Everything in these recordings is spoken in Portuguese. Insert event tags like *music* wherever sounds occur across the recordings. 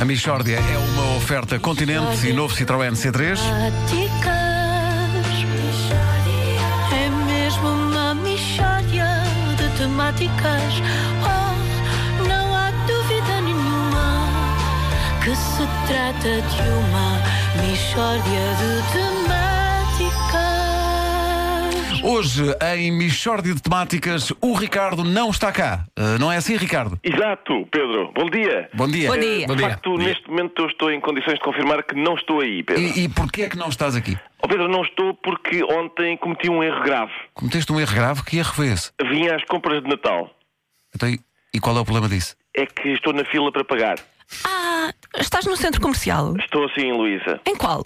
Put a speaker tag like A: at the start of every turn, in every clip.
A: A Michórdia é uma oferta Continente e novo Citroën C3.
B: É mesmo uma mixória de temáticas. Oh, não há dúvida nenhuma que se trata de uma mixória de temáticas.
A: Hoje, em Michórdia de Temáticas, o Ricardo não está cá. Uh, não é assim, Ricardo?
C: Exato, Pedro. Bom dia.
A: Bom dia.
D: Bom dia.
C: De facto, neste momento eu estou em condições de confirmar que não estou aí, Pedro.
A: E, e porquê é que não estás aqui?
C: Oh, Pedro, não estou porque ontem cometi um erro grave.
A: Cometeste um erro grave? Que erro foi esse?
C: Vim às compras de Natal.
A: Então, e- qual é o problema disso?
C: É que estou na fila para pagar.
D: Ah, estás no centro comercial?
C: Estou assim, Luísa.
D: Em qual?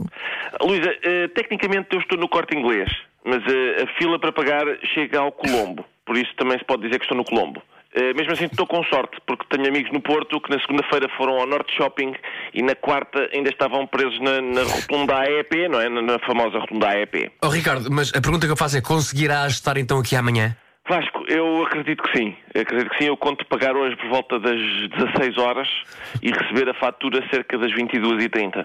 C: Luísa, eh, tecnicamente eu estou no corte inglês, mas eh, a fila para pagar chega ao Colombo. Por isso também se pode dizer que estou no Colombo. Eh, mesmo assim estou com sorte, porque tenho amigos no Porto que na segunda-feira foram ao Norte Shopping e na quarta ainda estavam presos na, na rotunda AEP, não é? Na, na famosa rotunda AEP.
E: Oh, Ricardo, mas a pergunta que eu faço é: conseguirás estar então aqui amanhã?
C: Vasco, eu acredito que sim. Eu acredito que sim. Eu conto pagar hoje por volta das 16 horas e receber a fatura cerca das 22h30.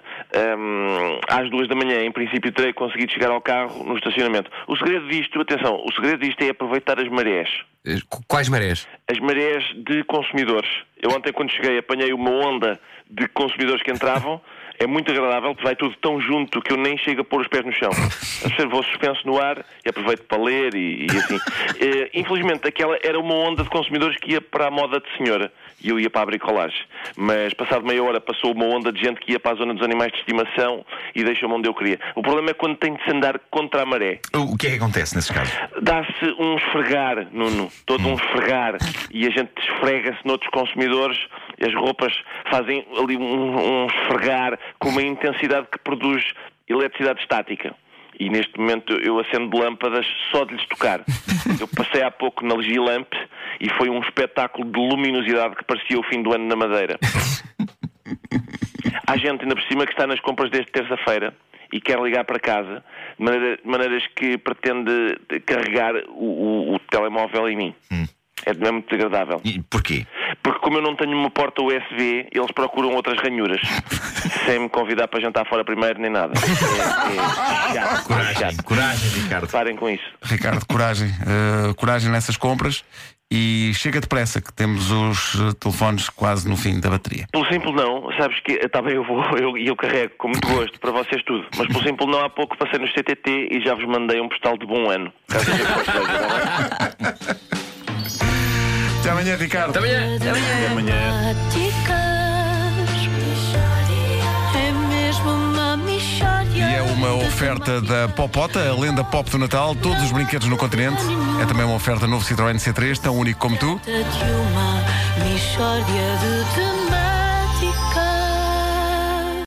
C: Hum, às 2 da manhã, em princípio, terei conseguido chegar ao carro no estacionamento. O segredo disto, atenção, o segredo disto é aproveitar as marés.
E: Eh, qu- Quais marés?
C: As marés de consumidores. Eu ontem, quando cheguei, apanhei uma onda de consumidores que entravam. É muito agradável, porque vai tudo tão junto que eu nem chego a pôr os pés no chão. *laughs* Observo o suspenso no ar e aproveito para ler e, e assim. *laughs* Eh, infelizmente, aquela era uma onda de consumidores que ia para a moda de senhora e eu ia para a bricolagem. Mas, passado meia hora, passou uma onda de gente que ia para a zona dos animais de estimação e deixou-me onde eu queria. O problema é quando tem de se andar contra a maré
F: O que é que acontece nesses casos?
C: dá-se um esfregar, Nuno, todo um esfregar, e a gente esfrega-se noutros consumidores, as roupas fazem ali um, um esfregar com uma intensidade que produz eletricidade estática. E neste momento eu acendo lâmpadas só de lhes tocar. *laughs* Eu passei há pouco na Legilamp e foi um espetáculo de luminosidade que parecia o fim do ano na Madeira. *laughs* Há gente ainda por cima que está nas compras desde terça-feira e quer ligar para casa de maneira- de maneiras que pretende carregar o, o- o telemóvel em mim. É, não é muito desagradável.
F: E porquê?
C: Como eu não tenho uma porta USB, eles procuram outras ranhuras. *laughs* sem me convidar para jantar fora primeiro, nem nada. É, é chato,
F: Coragem,
C: chato.
F: coragem, Ricardo.
C: Parem com isso.
A: Ricardo, coragem. Uh, coragem nessas compras. E chega depressa, que temos os uh, telefones quase no fim da bateria.
C: Pelo simples não, sabes que está bem, eu vou *laughs* eu, eu carrego com muito gosto para vocês tudo. Mas pelo simples não, há pouco passei no CTT e já vos mandei um postal de bom ano. Caso vocês? *laughs*
A: Até amanhã, Ricardo.
E: Até amanhã!
C: Até amanhã.
B: É mesmo uma mixória.
A: E é uma oferta da Popota, a lenda pop do Natal, todos os brinquedos no continente. É também uma oferta novo Citroën C3, tão único como tu.